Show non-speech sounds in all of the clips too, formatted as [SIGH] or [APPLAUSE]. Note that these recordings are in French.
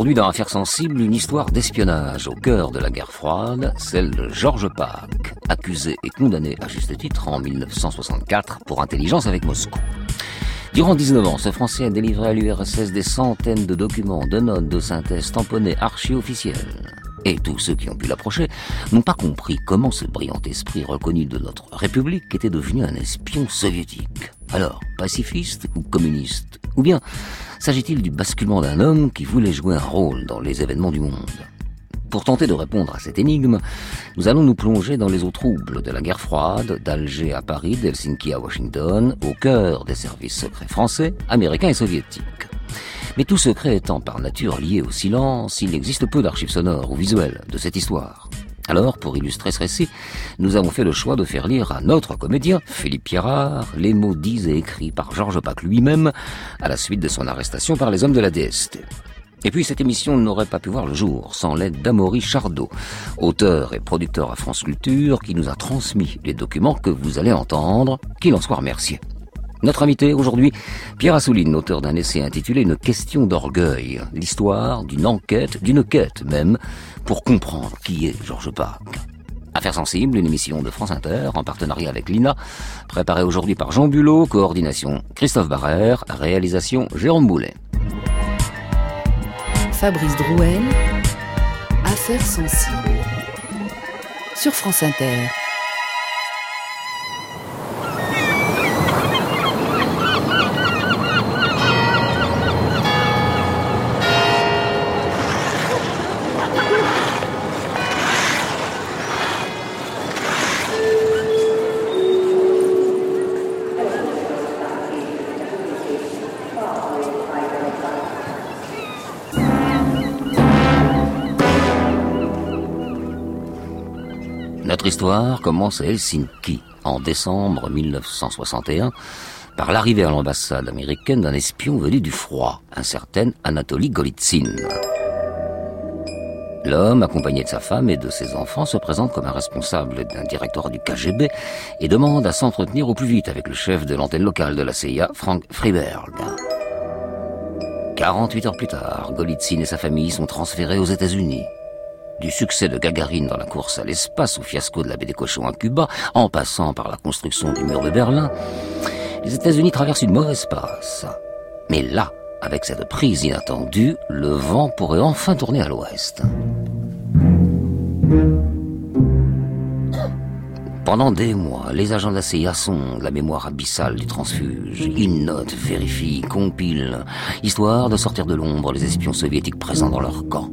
Aujourd'hui, dans Affaires sensibles, une histoire d'espionnage au cœur de la guerre froide, celle de Georges Pack, accusé et condamné à juste titre en 1964 pour intelligence avec Moscou. Durant 19 ans, ce Français a délivré à l'URSS des centaines de documents, de notes, de synthèses tamponnés, archi-officiels. Et tous ceux qui ont pu l'approcher n'ont pas compris comment ce brillant esprit reconnu de notre République était devenu un espion soviétique. Alors, pacifiste ou communiste Ou bien s'agit-il du basculement d'un homme qui voulait jouer un rôle dans les événements du monde pour tenter de répondre à cette énigme, nous allons nous plonger dans les eaux troubles de la guerre froide, d'Alger à Paris, d'Helsinki à Washington, au cœur des services secrets français, américains et soviétiques. Mais tout secret étant par nature lié au silence, il existe peu d'archives sonores ou visuelles de cette histoire. Alors, pour illustrer ce récit, nous avons fait le choix de faire lire à notre comédien, Philippe Pierrard, les mots dits et écrits par Georges Pac lui-même à la suite de son arrestation par les hommes de la DST. Et puis cette émission n'aurait pas pu voir le jour sans l'aide d'Amaury Chardot, auteur et producteur à France Culture, qui nous a transmis les documents que vous allez entendre, qu'il en soit remercié. Notre invité aujourd'hui, Pierre Assouline, auteur d'un essai intitulé Une question d'orgueil, l'histoire d'une enquête, d'une quête même, pour comprendre qui est Georges Pac. Affaires sensibles, une émission de France Inter en partenariat avec l'INA, préparée aujourd'hui par Jean Bulot, coordination Christophe Barrère, réalisation Jérôme Boulet. Fabrice Drouel, Affaires sensibles, sur France Inter. Histoire commence à Helsinki en décembre 1961 par l'arrivée à l'ambassade américaine d'un espion venu du froid, un certain Anatoly Golitsyn. L'homme, accompagné de sa femme et de ses enfants, se présente comme un responsable d'un directoire du KGB et demande à s'entretenir au plus vite avec le chef de l'antenne locale de la CIA, Frank Freiberg. 48 heures plus tard, Golitsyn et sa famille sont transférés aux États-Unis. Du succès de Gagarine dans la course à l'espace au fiasco de la baie des cochons à Cuba, en passant par la construction du mur de Berlin, les États-Unis traversent une mauvaise passe. Mais là, avec cette prise inattendue, le vent pourrait enfin tourner à l'ouest. Pendant des mois, les agents de la CIA sondent la mémoire abyssale du transfuge. Ils notent, vérifient, compilent, histoire de sortir de l'ombre les espions soviétiques présents dans leur camp.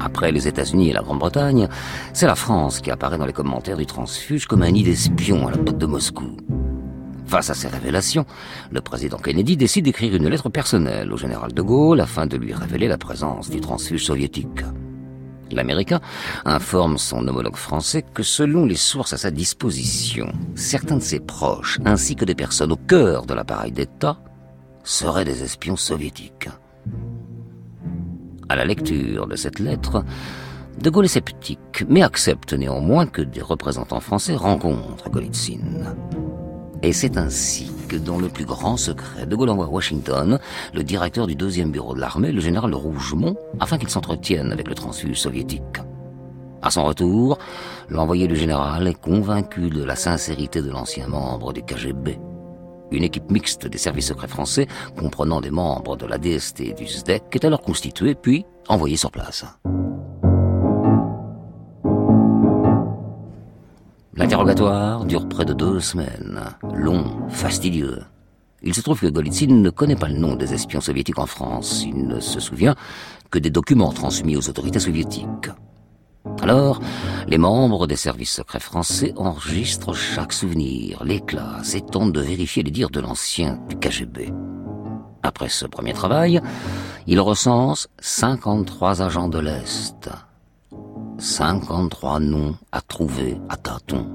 Après les États-Unis et la Grande-Bretagne, c'est la France qui apparaît dans les commentaires du transfuge comme un nid d'espions à la porte de Moscou. Face à ces révélations, le président Kennedy décide d'écrire une lettre personnelle au général de Gaulle afin de lui révéler la présence du transfuge soviétique. L'Américain informe son homologue français que selon les sources à sa disposition, certains de ses proches, ainsi que des personnes au cœur de l'appareil d'État, seraient des espions soviétiques. À la lecture de cette lettre, De Gaulle est sceptique, mais accepte néanmoins que des représentants français rencontrent Golitsyn. Et c'est ainsi que, dans le plus grand secret, De Gaulle envoie à Washington le directeur du deuxième bureau de l'armée, le général Rougemont, afin qu'il s'entretienne avec le transfuge soviétique. À son retour, l'envoyé du général est convaincu de la sincérité de l'ancien membre du KGB. Une équipe mixte des services secrets français, comprenant des membres de la DST et du SDEC, est alors constituée puis envoyée sur place. L'interrogatoire dure près de deux semaines, long, fastidieux. Il se trouve que Golitsyn ne connaît pas le nom des espions soviétiques en France. Il ne se souvient que des documents transmis aux autorités soviétiques. Alors, les membres des services secrets français enregistrent chaque souvenir, les classes et tentent de vérifier les dires de l'ancien du KGB. Après ce premier travail, ils recensent 53 agents de l'Est. 53 noms à trouver à tâtons.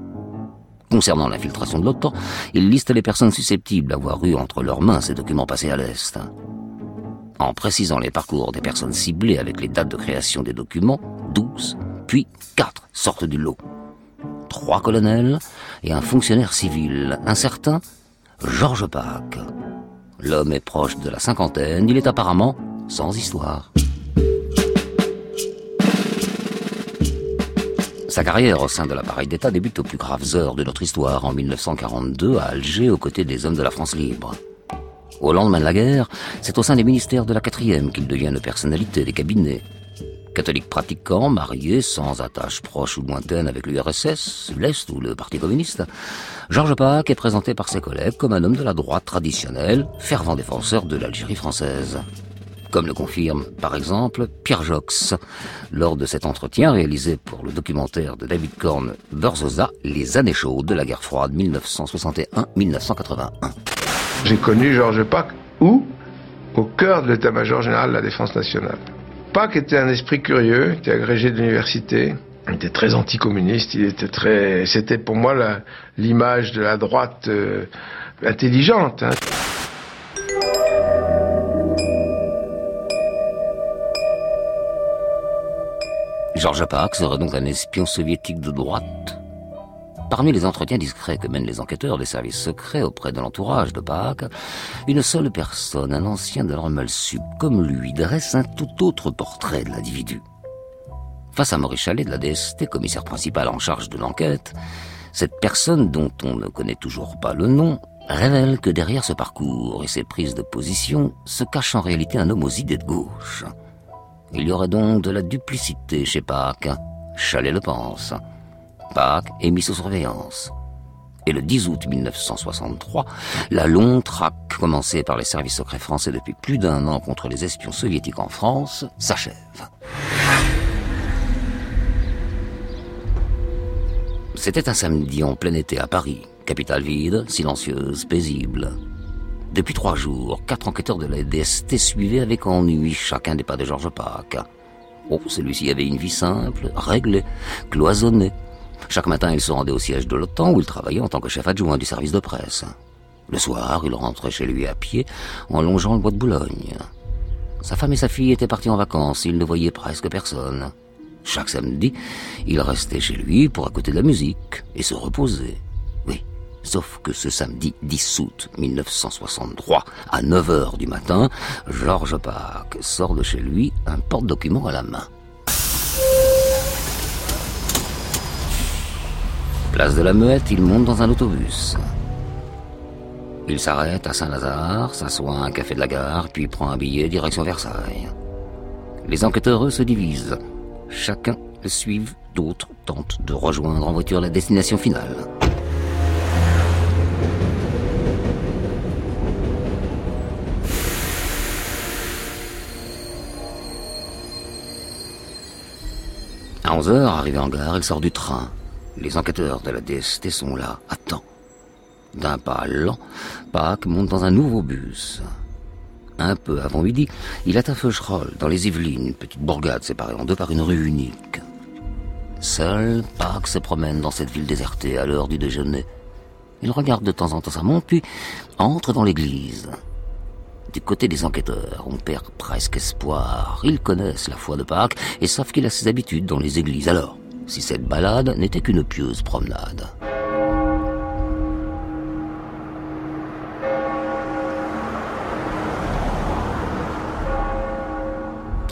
Concernant l'infiltration de l'OTAN, ils listent les personnes susceptibles d'avoir eu entre leurs mains ces documents passés à l'Est. En précisant les parcours des personnes ciblées avec les dates de création des documents, 12, puis quatre sortent du lot. Trois colonels et un fonctionnaire civil, un certain Georges Pâques. L'homme est proche de la cinquantaine, il est apparemment sans histoire. Sa carrière au sein de l'appareil d'État débute aux plus graves heures de notre histoire, en 1942 à Alger, aux côtés des hommes de la France libre. Au lendemain de la guerre, c'est au sein des ministères de la quatrième qu'il devient une personnalité des cabinets. Catholique pratiquant, marié, sans attache proche ou lointaine avec l'URSS, l'Est ou le Parti communiste, Georges Pâques est présenté par ses collègues comme un homme de la droite traditionnelle, fervent défenseur de l'Algérie française comme le confirme par exemple Pierre Jox lors de cet entretien réalisé pour le documentaire de David Korn Berzosa, Les années chaudes de la guerre froide 1961-1981. J'ai connu Georges Pack où Au cœur de l'état-major général de la défense nationale. Pack était un esprit curieux, était agrégé de l'université, était très anticommuniste, il était très, c'était pour moi l'image de la droite euh, intelligente. Hein. Georges Paak serait donc un espion soviétique de droite. Parmi les entretiens discrets que mènent les enquêteurs des services secrets auprès de l'entourage de Paak, une seule personne, un ancien de l'armel sub, comme lui, dresse un tout autre portrait de l'individu. Face à Maurice Chalet de la DST, commissaire principal en charge de l'enquête, cette personne dont on ne connaît toujours pas le nom révèle que derrière ce parcours et ses prises de position se cache en réalité un homme aux idées de gauche. Il y aurait donc de la duplicité chez Pâques. Chalet le pense. Pâques est mis sous surveillance. Et le 10 août 1963, la longue traque commencée par les services secrets français depuis plus d'un an contre les espions soviétiques en France s'achève. C'était un samedi en plein été à Paris, capitale vide, silencieuse, paisible. Depuis trois jours, quatre enquêteurs de la DST suivaient avec ennui chacun des pas de Georges Pâques. Oh, celui-ci avait une vie simple, réglée, cloisonnée. Chaque matin, il se rendait au siège de l'OTAN où il travaillait en tant que chef adjoint du service de presse. Le soir, il rentrait chez lui à pied en longeant le bois de Boulogne. Sa femme et sa fille étaient partis en vacances, il ne voyait presque personne. Chaque samedi, il restait chez lui pour écouter de la musique et se reposer. Oui, Sauf que ce samedi 10 août 1963, à 9h du matin, Georges Pâques sort de chez lui un porte-document à la main. Place de la Muette, il monte dans un autobus. Il s'arrête à Saint-Lazare, s'assoit à un café de la gare, puis prend un billet direction Versailles. Les enquêteurs, se divisent. Chacun le d'autres tentent de rejoindre en voiture la destination finale. À 11 heures, arrivé en gare, il sort du train. Les enquêteurs de la DST sont là, Attends. D'un pas lent, Pâques monte dans un nouveau bus. Un peu avant midi, il atteint Feucherolles, dans les Yvelines, une petite bourgade séparée en deux par une rue unique. Seul, Pâques se promène dans cette ville désertée à l'heure du déjeuner. Il regarde de temps en temps sa montre, puis entre dans l'église. Du côté des enquêteurs, on perd presque espoir. Ils connaissent la foi de Pâques et savent qu'il a ses habitudes dans les églises. Alors, si cette balade n'était qu'une pieuse promenade.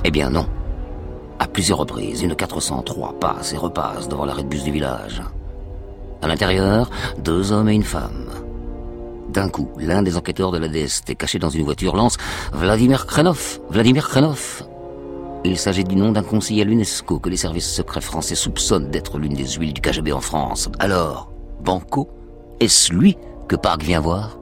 Eh bien non. À plusieurs reprises, une 403 passe et repasse devant l'arrêt de bus du village. À l'intérieur, deux hommes et une femme. D'un coup, l'un des enquêteurs de la DST caché dans une voiture lance Vladimir Krenov Vladimir Krenov Il s'agit du nom d'un conseiller à l'UNESCO que les services secrets français soupçonnent d'être l'une des huiles du KGB en France. Alors, Banco Est-ce lui que Park vient voir?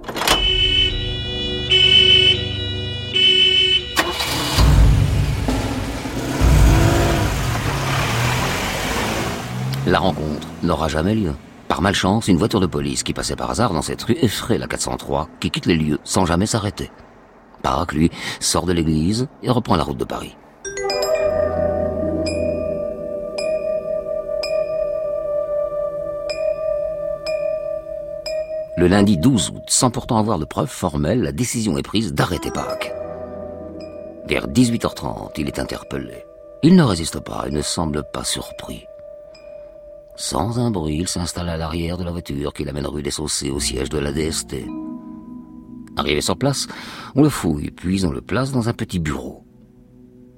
La rencontre n'aura jamais lieu. Par malchance, une voiture de police qui passait par hasard dans cette rue effraie la 403, qui quitte les lieux sans jamais s'arrêter. Park, lui, sort de l'église et reprend la route de Paris. Le lundi 12 août, sans pourtant avoir de preuves formelles, la décision est prise d'arrêter Park. Vers 18h30, il est interpellé. Il ne résiste pas et ne semble pas surpris. Sans un bruit, il s'installe à l'arrière de la voiture qui l'amène rue des Saussés au siège de la DST. Arrivé sur place, on le fouille, puis on le place dans un petit bureau.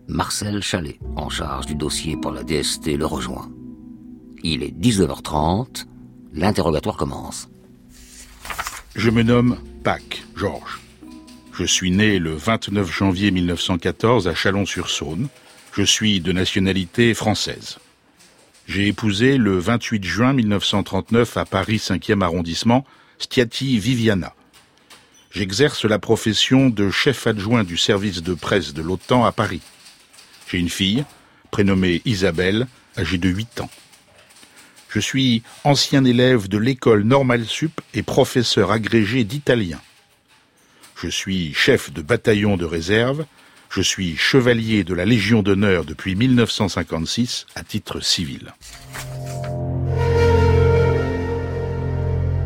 Marcel Chalet, en charge du dossier pour la DST, le rejoint. Il est 19h30. L'interrogatoire commence. Je me nomme Pâques, Georges. Je suis né le 29 janvier 1914 à Chalon-sur-Saône. Je suis de nationalité française. J'ai épousé le 28 juin 1939 à Paris 5e arrondissement Stiati Viviana. J'exerce la profession de chef adjoint du service de presse de l'OTAN à Paris. J'ai une fille, prénommée Isabelle, âgée de 8 ans. Je suis ancien élève de l'école normale sup et professeur agrégé d'italien. Je suis chef de bataillon de réserve. Je suis chevalier de la Légion d'honneur depuis 1956 à titre civil.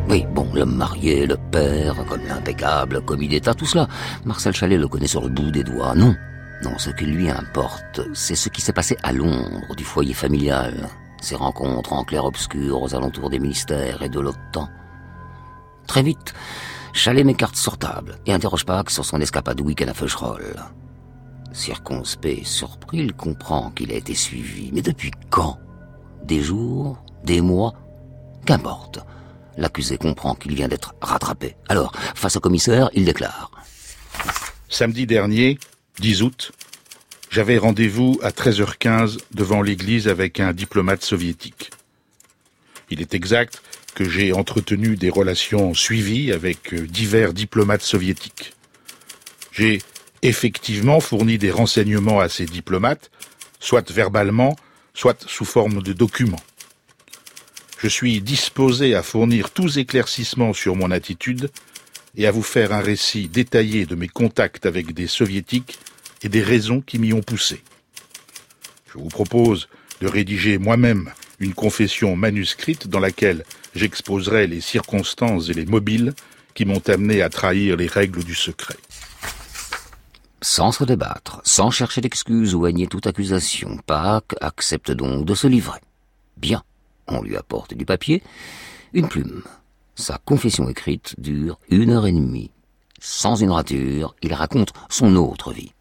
Oui, bon, l'homme marié, le père, comme l'impeccable commis d'État, tout cela, Marcel Chalet le connaît sur le bout des doigts. Non, non, ce qui lui importe, c'est ce qui s'est passé à Londres, du foyer familial, ses rencontres en clair-obscur aux alentours des ministères et de l'OTAN. Très vite, Chalet met carte sur table et interroge Pâques sur son escapade week-end à Feucherolles. Circonspect, surpris, il comprend qu'il a été suivi. Mais depuis quand? Des jours Des mois? Qu'importe. L'accusé comprend qu'il vient d'être rattrapé. Alors, face au commissaire, il déclare. Samedi dernier, 10 août, j'avais rendez-vous à 13h15 devant l'église avec un diplomate soviétique. Il est exact que j'ai entretenu des relations suivies avec euh, divers diplomates soviétiques. J'ai effectivement fourni des renseignements à ces diplomates, soit verbalement, soit sous forme de documents. Je suis disposé à fournir tous éclaircissements sur mon attitude et à vous faire un récit détaillé de mes contacts avec des soviétiques et des raisons qui m'y ont poussé. Je vous propose de rédiger moi-même une confession manuscrite dans laquelle j'exposerai les circonstances et les mobiles qui m'ont amené à trahir les règles du secret. Sans se débattre, sans chercher d'excuses ou nier toute accusation, Pâques accepte donc de se livrer. Bien, on lui apporte du papier, une plume. Sa confession écrite dure une heure et demie. Sans une rature, il raconte son autre vie.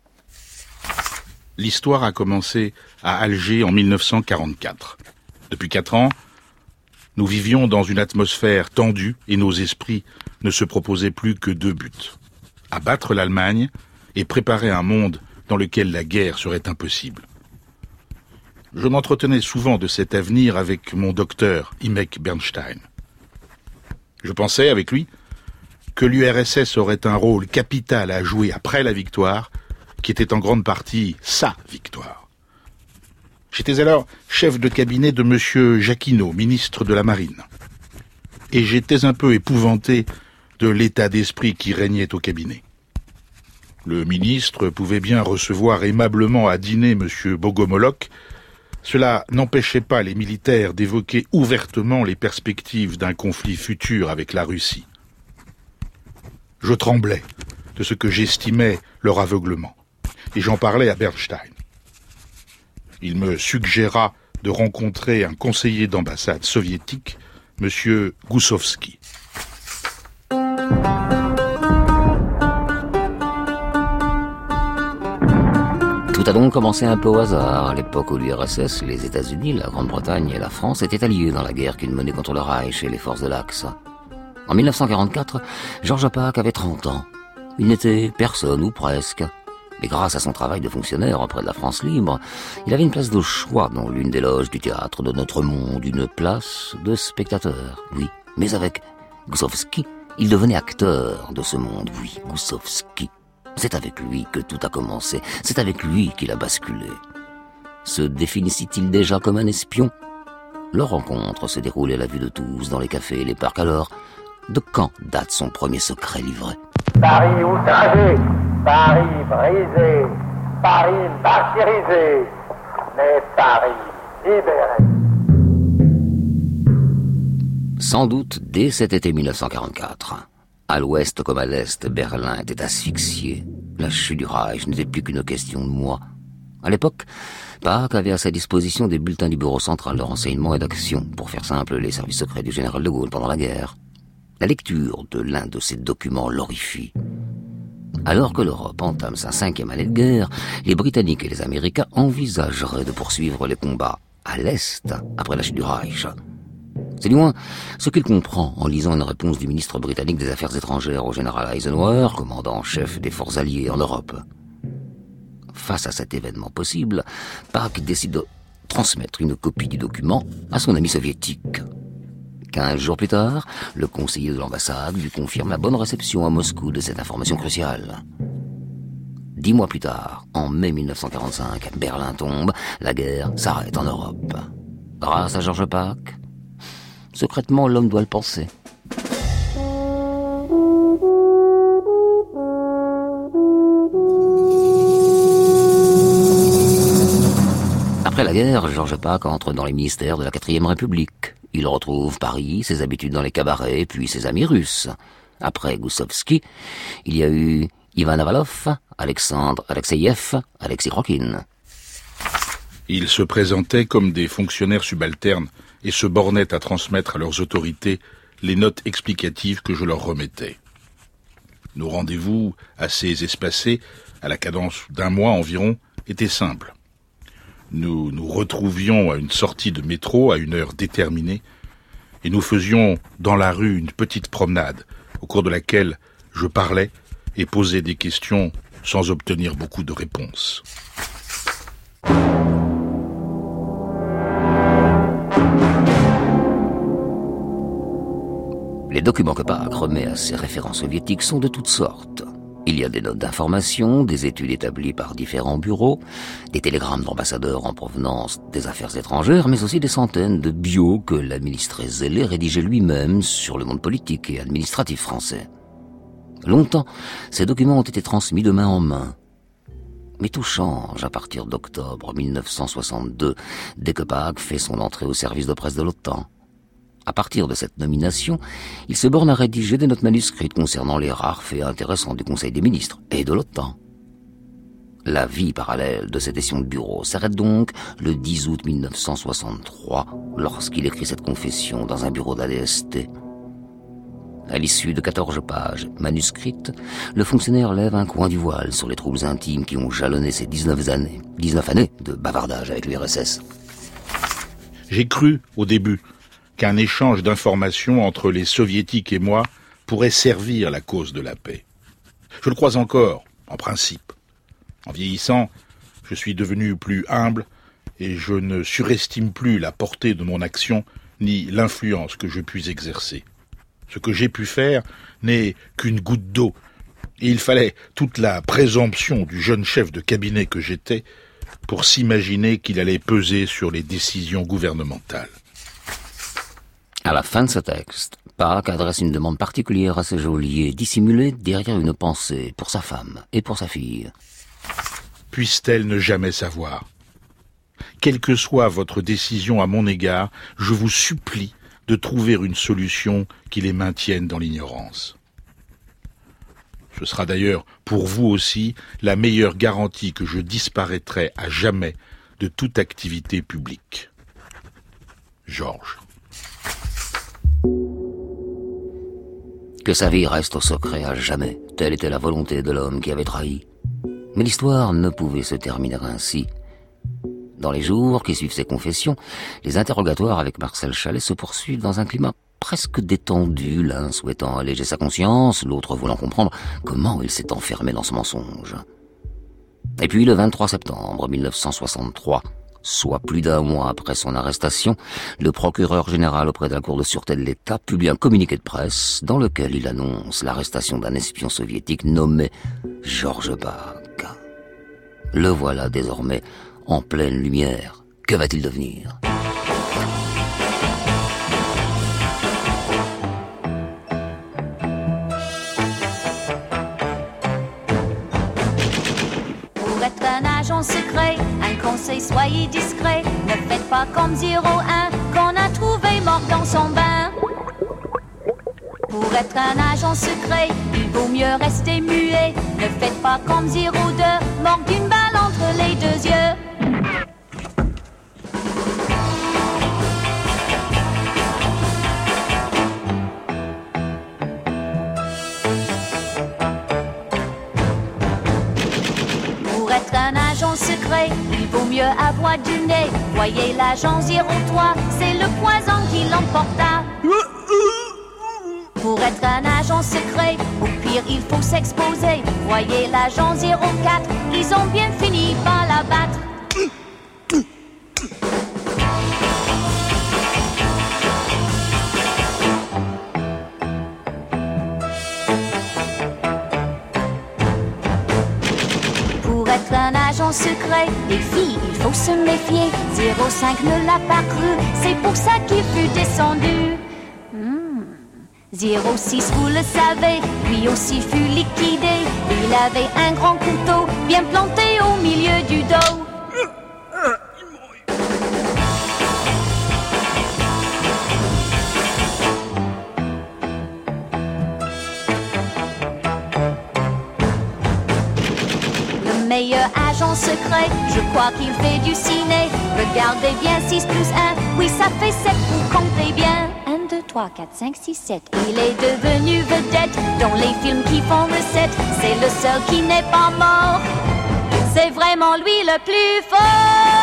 L'histoire a commencé à Alger en 1944. Depuis quatre ans, nous vivions dans une atmosphère tendue et nos esprits ne se proposaient plus que deux buts. Abattre l'Allemagne et préparer un monde dans lequel la guerre serait impossible. Je m'entretenais souvent de cet avenir avec mon docteur, Imek Bernstein. Je pensais, avec lui, que l'URSS aurait un rôle capital à jouer après la victoire qui était en grande partie sa victoire. J'étais alors chef de cabinet de M. Jacquinot, ministre de la Marine. Et j'étais un peu épouvanté de l'état d'esprit qui régnait au cabinet. Le ministre pouvait bien recevoir aimablement à dîner M. Bogomolok. Cela n'empêchait pas les militaires d'évoquer ouvertement les perspectives d'un conflit futur avec la Russie. Je tremblais de ce que j'estimais leur aveuglement et j'en parlais à Bernstein. Il me suggéra de rencontrer un conseiller d'ambassade soviétique, M. Goussovski. Tout a donc commencé un peu au hasard, à l'époque où l'URSS, les États-Unis, la Grande-Bretagne et la France étaient alliés dans la guerre qu'ils menaient contre le Reich et les forces de l'Axe. En 1944, Georges Pâques avait 30 ans. Il n'était personne ou presque. Mais grâce à son travail de fonctionnaire auprès de la France libre, il avait une place de choix dans l'une des loges du théâtre de notre monde, une place de spectateur, oui. Mais avec Goussovski, il devenait acteur de ce monde, oui, Goussovski. C'est avec lui que tout a commencé, c'est avec lui qu'il a basculé. Se définissait-il déjà comme un espion? Leur rencontre se déroulait à la vue de tous, dans les cafés et les parcs. Alors, de quand date son premier secret livré? Paris outragé, Paris brisé, Paris martyrisé, mais Paris libéré. Sans doute dès cet été 1944. À l'ouest comme à l'est, Berlin était asphyxié. La chute du Reich n'était plus qu'une question de mois. À l'époque, Pâques avait à sa disposition des bulletins du Bureau central de renseignement et d'action, pour faire simple, les services secrets du général de Gaulle pendant la guerre. La lecture de l'un de ces documents l'horrifie. Alors que l'Europe entame sa cinquième année de guerre, les Britanniques et les Américains envisageraient de poursuivre les combats à l'Est, après la chute du Reich. C'est du moins ce qu'il comprend en lisant une réponse du ministre britannique des Affaires étrangères au général Eisenhower, commandant en chef des forces alliées en Europe. Face à cet événement possible, Park décide de transmettre une copie du document à son ami soviétique. Quinze jours plus tard, le conseiller de l'ambassade lui confirme la bonne réception à Moscou de cette information cruciale. Dix mois plus tard, en mai 1945, Berlin tombe, la guerre s'arrête en Europe. Grâce à Georges Pack Secrètement, l'homme doit le penser. Après la guerre, Georges Pack entre dans les ministères de la Quatrième République. Il retrouve Paris, ses habitudes dans les cabarets, puis ses amis russes. Après Goussovski, il y a eu Ivan Avalov, Alexandre Alexeyev, Alexis Krokin. Ils se présentaient comme des fonctionnaires subalternes et se bornaient à transmettre à leurs autorités les notes explicatives que je leur remettais. Nos rendez-vous, assez espacés, à la cadence d'un mois environ, étaient simples. Nous nous retrouvions à une sortie de métro à une heure déterminée, et nous faisions dans la rue une petite promenade, au cours de laquelle je parlais et posais des questions sans obtenir beaucoup de réponses. Les documents que Park remet à ses référents soviétiques sont de toutes sortes. Il y a des notes d'information, des études établies par différents bureaux, des télégrammes d'ambassadeurs en provenance des affaires étrangères, mais aussi des centaines de bios que l'administré zélé rédigeait lui-même sur le monde politique et administratif français. Longtemps, ces documents ont été transmis de main en main. Mais tout change à partir d'octobre 1962, dès que Park fait son entrée au service de presse de l'OTAN. À partir de cette nomination, il se borne à rédiger des notes manuscrites concernant les rares faits intéressants du Conseil des ministres et de l'OTAN. La vie parallèle de cette session de bureau s'arrête donc le 10 août 1963 lorsqu'il écrit cette confession dans un bureau d'ADST. À l'issue de 14 pages manuscrites, le fonctionnaire lève un coin du voile sur les troubles intimes qui ont jalonné ses 19 années, 19 années de bavardage avec l'URSS. J'ai cru, au début, qu'un échange d'informations entre les soviétiques et moi pourrait servir la cause de la paix. Je le crois encore, en principe. En vieillissant, je suis devenu plus humble et je ne surestime plus la portée de mon action ni l'influence que je puis exercer. Ce que j'ai pu faire n'est qu'une goutte d'eau, et il fallait toute la présomption du jeune chef de cabinet que j'étais pour s'imaginer qu'il allait peser sur les décisions gouvernementales. À la fin de ce texte, Park adresse une demande particulière à ses geôliers, dissimulée derrière une pensée pour sa femme et pour sa fille. Puisse-t-elle ne jamais savoir? Quelle que soit votre décision à mon égard, je vous supplie de trouver une solution qui les maintienne dans l'ignorance. Ce sera d'ailleurs pour vous aussi la meilleure garantie que je disparaîtrai à jamais de toute activité publique. Georges. Que sa vie reste au secret à jamais, telle était la volonté de l'homme qui avait trahi. Mais l'histoire ne pouvait se terminer ainsi. Dans les jours qui suivent ces confessions, les interrogatoires avec Marcel Chalet se poursuivent dans un climat presque détendu, l'un souhaitant alléger sa conscience, l'autre voulant comprendre comment il s'est enfermé dans ce mensonge. Et puis le 23 septembre 1963, soit plus d'un mois après son arrestation, le procureur général auprès de la Cour de sûreté de l'État publie un communiqué de presse dans lequel il annonce l'arrestation d'un espion soviétique nommé Georges Bach. Le voilà désormais en pleine lumière. Que va-t-il devenir? Pas comme 01 qu'on a trouvé mort dans son bain. Pour être un agent secret, il vaut mieux rester muet. Ne faites pas comme 02, mort d'une balle entre les deux yeux. Pour être un agent secret, il vaut mieux à voix du nez. Voyez l'agent 03, c'est le poison qui l'emporta. Pour être un agent secret, au pire il faut s'exposer. Voyez l'agent 04, ils ont bien fini par l'abattre. Secret, les filles, il faut se méfier. 05 ne l'a pas cru, c'est pour ça qu'il fut descendu. Hmm. 06, vous le savez, lui aussi fut liquidé. Il avait un grand couteau bien planté au milieu du dos. Le meilleur agent secret, je crois qu'il fait du ciné. Regardez bien 6 plus 1, oui ça fait 7, vous comptez bien. 1, 2, 3, 4, 5, 6, 7. Il est devenu vedette dans les films qui font recette. C'est le seul qui n'est pas mort. C'est vraiment lui le plus fort.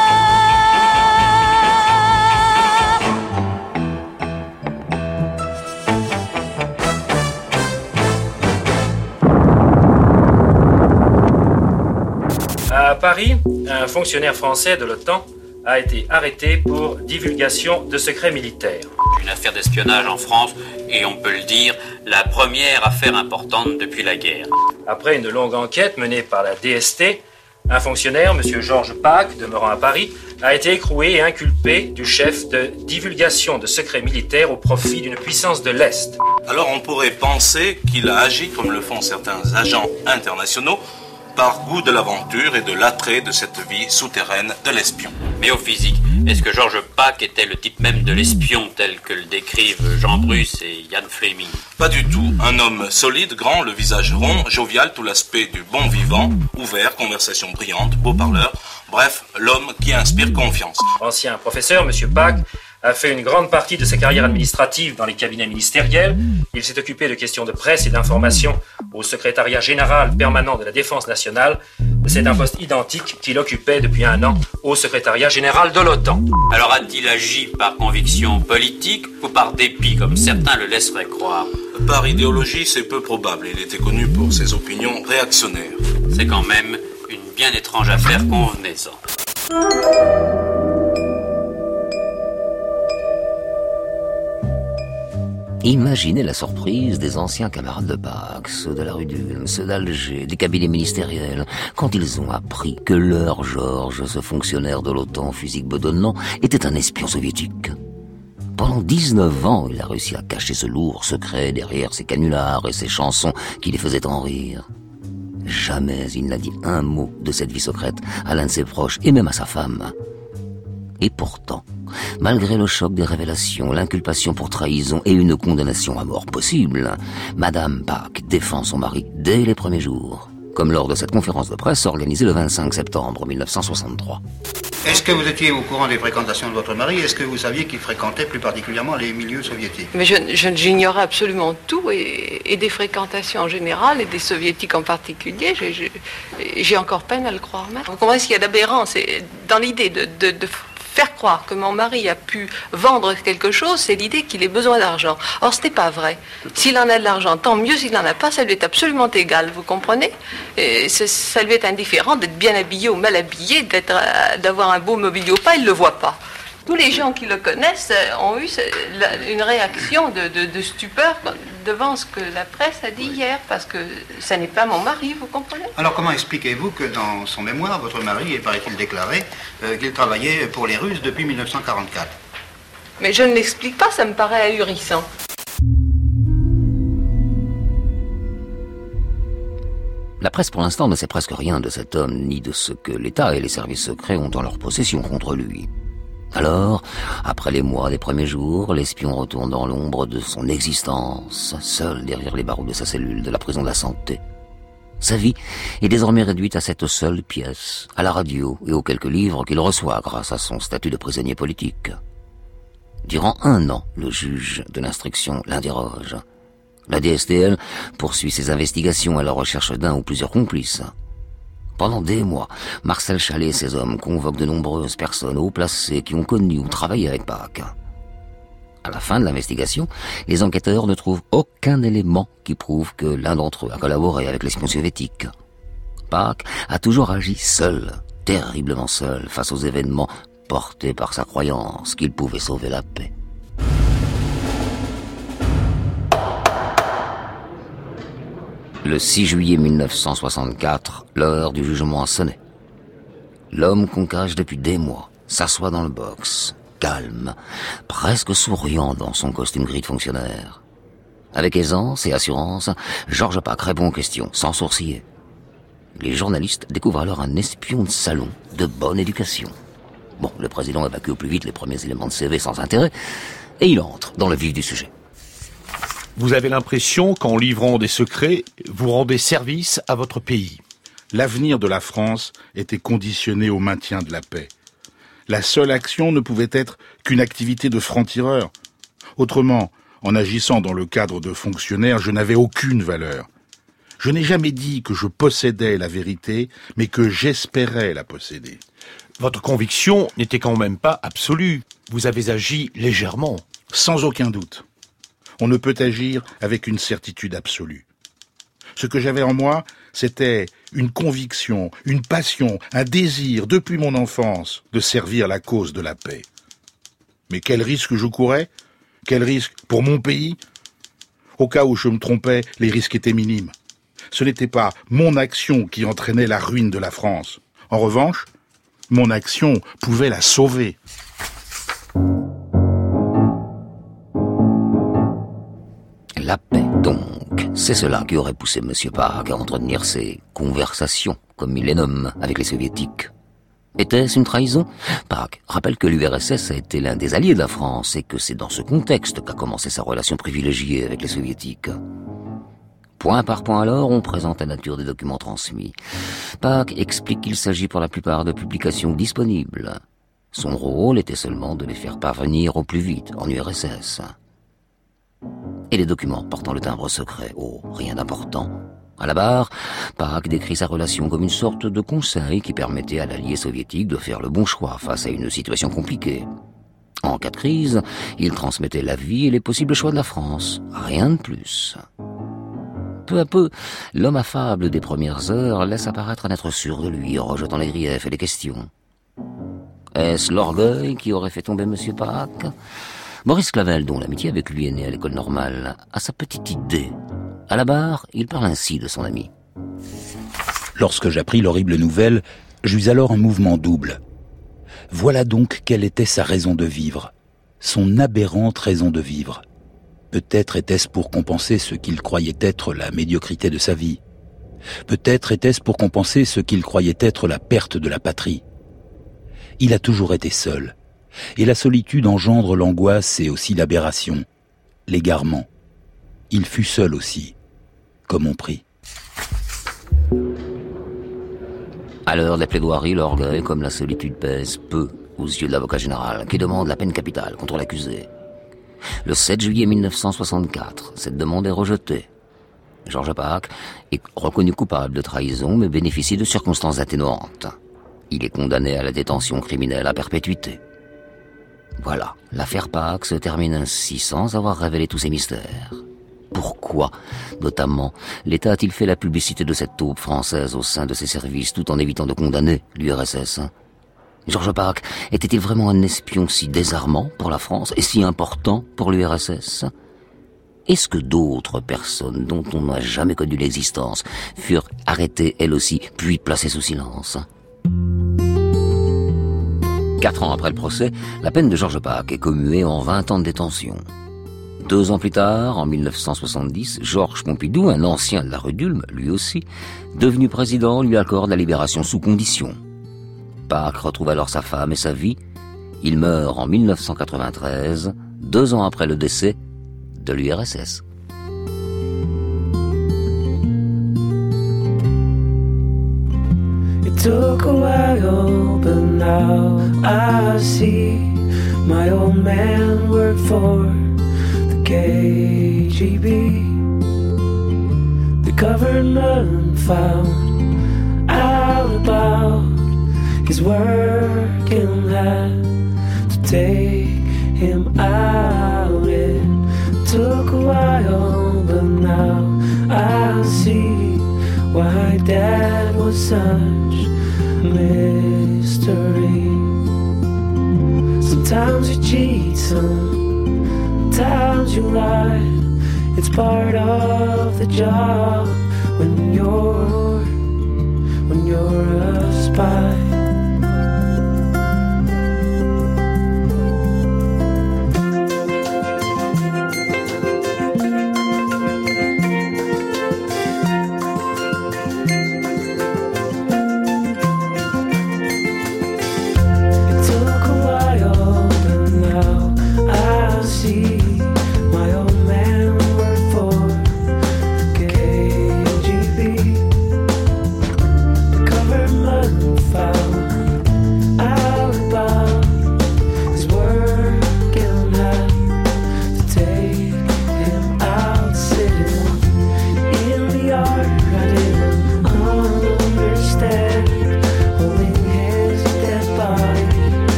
Paris, un fonctionnaire français de l'OTAN a été arrêté pour divulgation de secrets militaires. Une affaire d'espionnage en France, et on peut le dire, la première affaire importante depuis la guerre. Après une longue enquête menée par la DST, un fonctionnaire, M. Georges Pack, demeurant à Paris, a été écroué et inculpé du chef de divulgation de secrets militaires au profit d'une puissance de l'Est. Alors on pourrait penser qu'il a agi comme le font certains agents internationaux par goût de l'aventure et de l'attrait de cette vie souterraine de l'espion. Mais au physique, est-ce que Georges Pack était le type même de l'espion tel que le décrivent Jean Bruce et Ian Fleming? Pas du tout. Un homme solide, grand, le visage rond, jovial, tout l'aspect du bon vivant, ouvert, conversation brillante, beau parleur. Bref, l'homme qui inspire confiance. Ancien professeur, M. Pack a fait une grande partie de sa carrière administrative dans les cabinets ministériels. Il s'est occupé de questions de presse et d'information au secrétariat général permanent de la Défense nationale. C'est un poste identique qu'il occupait depuis un an au secrétariat général de l'OTAN. Alors a-t-il agi par conviction politique ou par dépit, comme certains le laisseraient croire? Par idéologie, c'est peu probable. Il était connu pour ses opinions réactionnaires. C'est quand même une bien étrange affaire convenaison. Imaginez la surprise des anciens camarades de Pâques, ceux de la rue d'Ulm, ceux d'Alger, des cabinets ministériels, quand ils ont appris que leur Georges, ce fonctionnaire de l'OTAN physique bedonnant, était un espion soviétique. Pendant 19 ans, il a réussi à cacher ce lourd secret derrière ses canulars et ses chansons qui les faisaient en rire. Jamais il n'a dit un mot de cette vie secrète à l'un de ses proches et même à sa femme. Et pourtant, malgré le choc des révélations, l'inculpation pour trahison et une condamnation à mort possible, Madame Bach défend son mari dès les premiers jours, comme lors de cette conférence de presse organisée le 25 septembre 1963. Est-ce que vous étiez au courant des fréquentations de votre mari? Est-ce que vous saviez qu'il fréquentait plus particulièrement les milieux soviétiques? Mais je, je- j'ignorais absolument tout et, et des fréquentations en général et des soviétiques en particulier. J'ai- encore peine à le croire même. Vous comprenez ce qu'il y a d'aberrant? C'est dans l'idée de, de- de faire croire que mon mari a pu vendre quelque chose, c'est l'idée qu'il ait besoin d'argent. Or, ce n'est pas vrai. S'il en a de l'argent, tant mieux. S'il n'en a pas, ça lui est absolument égal. Vous comprenez? Et Ça lui est indifférent d'être bien habillé ou mal habillé, euh, d'avoir un beau mobilier ou pas. Il ne le voit pas. Tous les gens qui le connaissent euh, ont eu une réaction de, de- de stupeur devant ce que la presse a dit hier, parce que ça n'est pas mon mari, vous comprenez? Alors comment expliquez-vous que dans son mémoire, votre mari ait, paraît-il, déclaré euh, qu'il travaillait pour les Russes depuis 1944 Mais je ne l'explique pas, ça me paraît ahurissant. La presse pour l'instant ne sait presque rien de cet homme, ni de ce que l'État et les services secrets ont en leur possession contre lui. Alors, après les mois des premiers jours, l'espion retourne dans l'ombre de son existence, seul derrière les barreaux de sa cellule de la prison de la santé. Sa vie est désormais réduite à cette seule pièce, à la radio et aux quelques livres qu'il reçoit grâce à son statut de prisonnier politique. Durant un an, le juge de l'instruction l'interroge. La DSTL poursuit ses investigations à la recherche d'un ou plusieurs complices. Pendant des mois, Marcel Chalet et ses hommes convoquent de nombreuses personnes haut placées qui ont connu ou travaillé avec Pâques. À la fin de l'investigation, les enquêteurs ne trouvent aucun élément qui prouve que l'un d'entre eux a collaboré avec l'espion soviétique. Pâques a toujours agi seul, terriblement seul, face aux événements portés par sa croyance qu'il pouvait sauver la paix. Le 6 juillet 1964, l'heure du jugement a sonné. L'homme qu'on cache depuis des mois s'assoit dans le box, calme, presque souriant dans son costume gris de fonctionnaire. Avec aisance et assurance, Georges Pack répond aux questions, sans sourciller. Les journalistes découvrent alors un espion de salon de bonne éducation. Bon, le président évacue au plus vite les premiers éléments de CV sans intérêt, et il entre dans le vif du sujet. Vous avez l'impression qu'en livrant des secrets, vous rendez service à votre pays. L'avenir de la France était conditionné au maintien de la paix. La seule action ne pouvait être qu'une activité de franc-tireur. Autrement, en agissant dans le cadre de fonctionnaire, je n'avais aucune valeur. Je n'ai jamais dit que je possédais la vérité, mais que j'espérais la posséder. Votre conviction n'était quand même pas absolue. Vous avez agi légèrement. Sans aucun doute on ne peut agir avec une certitude absolue. Ce que j'avais en moi, c'était une conviction, une passion, un désir, depuis mon enfance, de servir la cause de la paix. Mais quel risque je courais? Quel risque pour mon pays? Au cas où je me trompais, les risques étaient minimes. Ce n'était pas mon action qui entraînait la ruine de la France. En revanche, mon action pouvait la sauver. Donc. C'est cela qui aurait poussé M. Park à entretenir ces conversations, comme il les nomme, avec les soviétiques. Était-ce une trahison? Park rappelle que l'URSS a été l'un des alliés de la France et que c'est dans ce contexte qu'a commencé sa relation privilégiée avec les soviétiques. Point par point alors, on présente la nature des documents transmis. Park explique qu'il s'agit pour la plupart de publications disponibles. Son rôle était seulement de les faire parvenir au plus vite en URSS et les documents portant le timbre secret. Oh, rien d'important. À la barre, Park décrit sa relation comme une sorte de conseil qui permettait à l'allié soviétique de faire le bon choix face à une situation compliquée. En cas de crise, il transmettait l'avis et les possibles choix de la France. Rien de plus. Peu à peu, l'homme affable des premières heures laisse apparaître un être sûr de lui, rejetant les griefs et les questions. Est-ce l'orgueil qui aurait fait tomber M. Park? Maurice Clavel, dont l'amitié avec lui est née à l'école normale, a sa petite idée. À la barre, il parle ainsi de son ami. Lorsque j'appris l'horrible nouvelle, j'eus alors un mouvement double. Voilà donc quelle était sa raison de vivre, son aberrante raison de vivre. Peut-être était-ce pour compenser ce qu'il croyait être la médiocrité de sa vie. Peut-être était-ce pour compenser ce qu'il croyait être la perte de la patrie. Il a toujours été seul, et la solitude engendre l'angoisse et aussi l'aberration, l'égarement. Il fut seul aussi, comme on prie. À l'heure des plaidoiries, l'orgueil, comme la solitude, pèse peu aux yeux de l'avocat général, qui demande la peine capitale contre l'accusé. Le 7 juillet 1964, cette demande est rejetée. Georges Pack est reconnu coupable de trahison, mais bénéficie de circonstances atténuantes. Il est condamné à la détention criminelle à perpétuité. Voilà, l'affaire Pâques se termine ainsi sans avoir révélé tous ses mystères. Pourquoi, notamment, l'État a-t-il fait la publicité de cette taupe française au sein de ses services tout en évitant de condamner l'URSS Georges Pâques était-il vraiment un espion si désarmant pour la France et si important pour l'URSS Est-ce que d'autres personnes dont on n'a jamais connu l'existence furent arrêtées elles aussi, puis placées sous silence? Quatre ans après le procès, la peine de Georges Pack est commuée en 20 ans de détention. Deux ans plus tard, en 1970, Georges Pompidou, un ancien de la rue d'Ulm, lui aussi, devenu président, lui accorde la libération sous condition. Pack retrouve alors sa femme et sa vie. Il meurt en 1993, deux ans après le décès de l'URSS. Took a while, but now I see my old man work for the KGB. The government found out is working hard to take him out. It took a while, but now I see why Dad was such a mystery. Sometimes you cheat, sometimes you lie. It's part of the job when you're when you're a spy.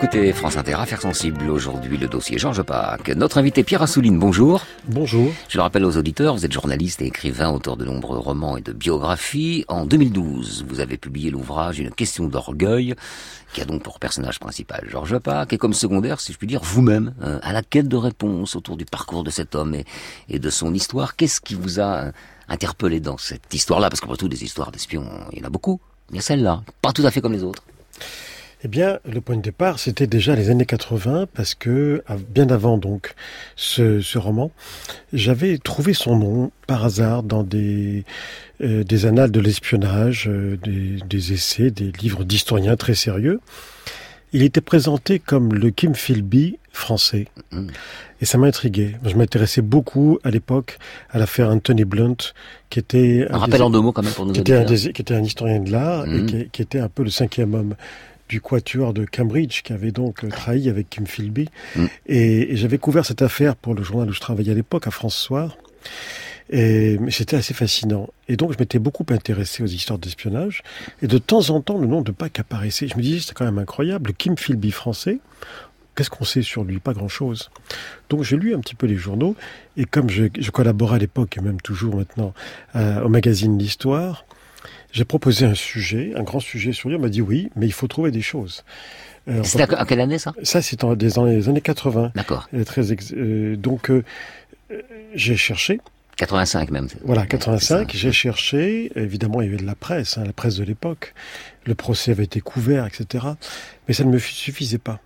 Écoutez France Inter, Affaires sensibles. Aujourd'hui, le dossier Georges Pâques. Notre invité Pierre Assouline, bonjour. Bonjour. Je le rappelle aux auditeurs, vous êtes journaliste et écrivain, auteur de nombreux romans et de biographies. En 2012, vous avez publié l'ouvrage Une question d'orgueil, qui a donc pour personnage principal Georges Pâques, et comme secondaire, si je puis dire, vous-même, euh, à la quête de réponses autour du parcours de cet homme et, et de son histoire. Qu'est-ce qui vous a euh, interpellé dans cette histoire-là? Parce qu'après tout, des histoires d'espions, il y en a beaucoup. Mais celle-là, pas tout à fait comme les autres. Eh bien, le point de départ, c'était déjà les années 80, parce que bien avant donc ce, ce roman, j'avais trouvé son nom par hasard dans des euh, des annales de l'espionnage, euh, des, des essais, des livres d'historiens très sérieux. Il était présenté comme le Kim Philby français. Et ça m'a intrigué. Je m'intéressais beaucoup à l'époque à l'affaire Anthony Blunt, qui était Un rappel en deux mots quand même pour nos qui était, un auditeurs. des- qui était un historien de l'art et Mhm. qui, qui était un peu le cinquième homme du quatuor de Cambridge, qui avait donc euh, trahi avec Kim Philby. Mhm. Et, et j'avais couvert cette affaire pour le journal où je travaillais à l'époque, à France Soir. Et c'était assez fascinant. Et donc, je m'étais beaucoup intéressé aux histoires d'espionnage. Et de temps en temps, le nom de Pâques apparaissait. Je me disais, c'est quand même incroyable. Kim Philby français. Qu'est-ce qu'on sait sur lui? Pas grand-chose. Donc j'ai lu un petit peu les journaux et comme je, je collaborais à l'époque et même toujours maintenant euh, au magazine L'Histoire, j'ai proposé un sujet, un grand sujet sur lui. On m'a dit oui, mais il faut trouver des choses. Euh, peut- à, quelle année ça? Ça, c'est dans, les années 80. D'accord. Euh, Très ex- euh, donc, euh, euh, j'ai cherché. 85 même. Voilà, 85. J'ai cherché. Évidemment, il y avait de la presse, hein, la presse de l'époque. Le procès avait été couvert, etc. Mais ça ne me suffisait pas.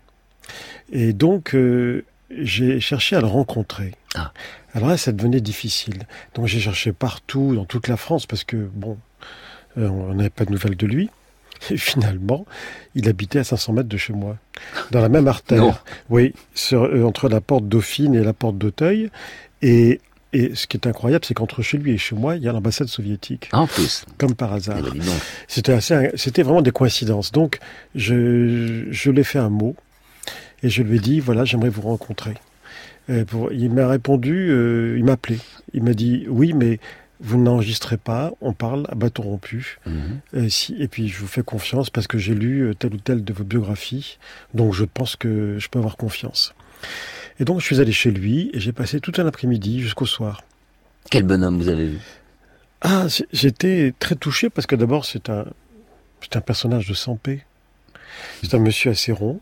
Et donc, euh, j'ai cherché à le rencontrer. Ah. Alors là, ça devenait difficile. Donc, j'ai cherché partout, dans toute la France, parce que, bon, euh, on n'avait pas de nouvelles de lui. Et finalement, il habitait à 500 mètres de chez moi, dans la même artère. Non. Oui, sur- euh, entre la porte Dauphine et la porte d'Auteuil. Et, et ce qui est incroyable, c'est qu'entre chez lui et chez moi, il y a l'ambassade soviétique. En plus. Comme par hasard. Eh ben. C'était assez, c'était vraiment des coïncidences. Donc, je, je lui ai fait un mot et je lui ai dit, voilà, j'aimerais vous rencontrer. Euh, pour, il m'a répondu, euh, il m'a appelé. Il m'a dit, oui, mais vous n'enregistrez pas, on parle à bâton rompu. Mhm. Euh, si, et puis, je vous fais confiance parce que j'ai lu euh, telle ou telle de vos biographies. Donc, je pense que je peux avoir confiance. Et donc, je suis allé chez lui et j'ai passé tout un après-midi jusqu'au soir. Quel bonhomme vous avez vu? Ah, j'étais très touché parce que d'abord, c'est un, c'est un personnage de 100 p. C'est un monsieur assez rond,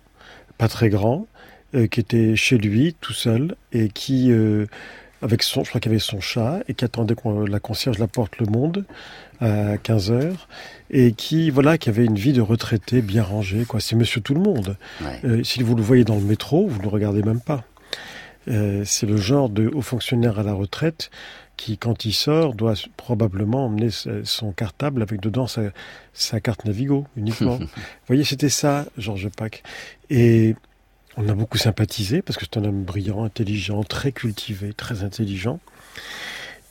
pas très grand, euh, qui était chez lui tout seul et qui, euh, avec son, je crois qu'il avait son chat, et qui attendait que la concierge la porte le monde à 15 heures, et qui, voilà, qui avait une vie de retraité bien rangée, quoi. C'est monsieur tout le monde. Euh, si vous le voyez dans le métro, vous ne le regardez même pas. Euh, c'est le genre de haut fonctionnaire à la retraite qui, quand il sort, doit probablement emmener son cartable avec dedans sa, sa carte Navigo uniquement. [LAUGHS] Vous voyez, c'était ça, Georges Pack. Et on a beaucoup sympathisé parce que c'est un homme brillant, intelligent, très cultivé, très intelligent.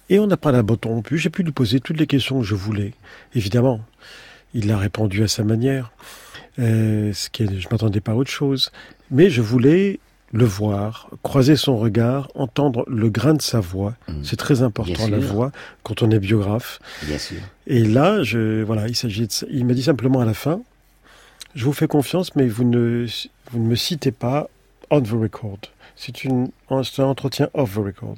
Et on n'a pas la botte rompue. J'ai pu lui poser toutes les questions que je voulais. Évidemment, il a répondu à sa manière. Euh, ce qui est, je m'attendais pas à autre chose. Mais je voulais le voir, croiser son regard, entendre le grain de sa voix. Mmh. C'est très important la voix quand on est biographe. Bien sûr. Et là, je, voilà, il s'agit de, il m'a dit simplement à la fin, je vous fais confiance, mais vous ne, vous ne me citez pas on the record. C'est un entretien off the record.